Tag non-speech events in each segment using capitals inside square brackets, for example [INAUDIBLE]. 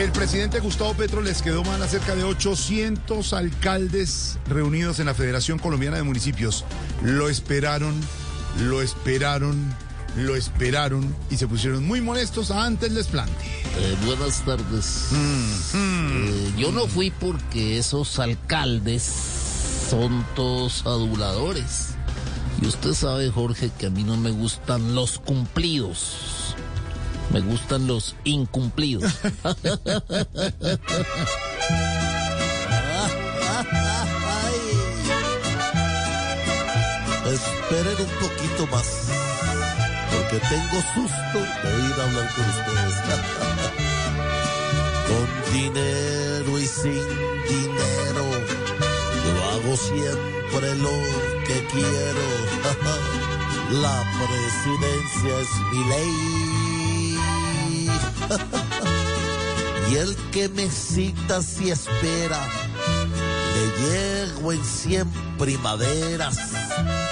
El presidente Gustavo Petro les quedó mal a cerca de 800 alcaldes reunidos en la Federación Colombiana de Municipios. Lo esperaron, lo esperaron, lo esperaron y se pusieron muy molestos antes les plante. Eh, buenas tardes. Eh, yo no fui porque esos alcaldes son todos aduladores. Y usted sabe, Jorge, que a mí no me gustan los cumplidos. Me gustan los incumplidos. [LAUGHS] Esperen un poquito más, porque tengo susto de ir a hablar con ustedes. [LAUGHS] con dinero y sin dinero, yo hago siempre lo que quiero. [LAUGHS] La presidencia es mi ley. Y el que me cita si espera, le llego en cien primaveras,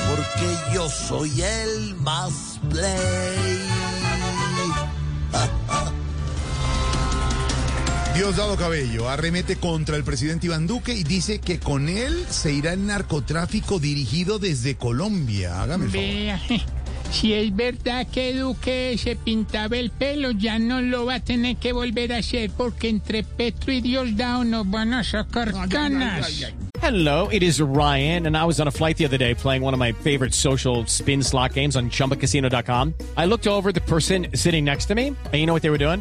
porque yo soy el más play. [LAUGHS] Diosdado Cabello arremete contra el presidente Iván Duque y dice que con él se irá el narcotráfico dirigido desde Colombia. Hágame el favor. [LAUGHS] Si es verdad que Duque se pintaba el pelo, ya no lo va a tener que volver a hacer porque entre Petro y Diosdado nos van a sacar canas. Hello, it is Ryan, and I was on a flight the other day playing one of my favorite social spin slot games on chumbacasino.com. I looked over at the person sitting next to me, and you know what they were doing?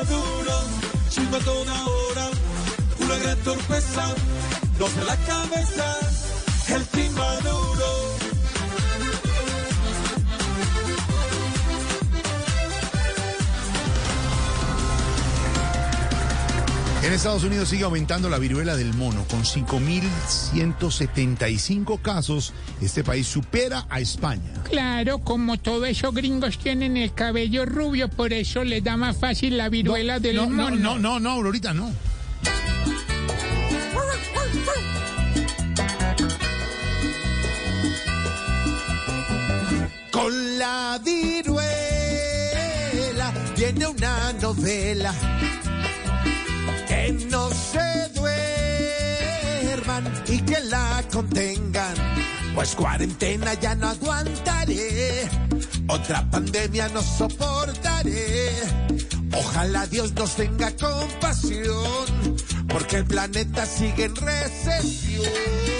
Maduro, chisma toda hora, una gran torpeza, no se la cabeza, el team En Estados Unidos sigue aumentando la viruela del mono con 5.175 casos. Este país supera a España. Claro, como todos esos gringos tienen el cabello rubio, por eso les da más fácil la viruela del no, no, mono. no, no, no, Aurorita, no. Con la viruela viene una novela. No se duerman y que la contengan. Pues cuarentena ya no aguantaré. Otra pandemia no soportaré. Ojalá Dios nos tenga compasión. Porque el planeta sigue en recesión.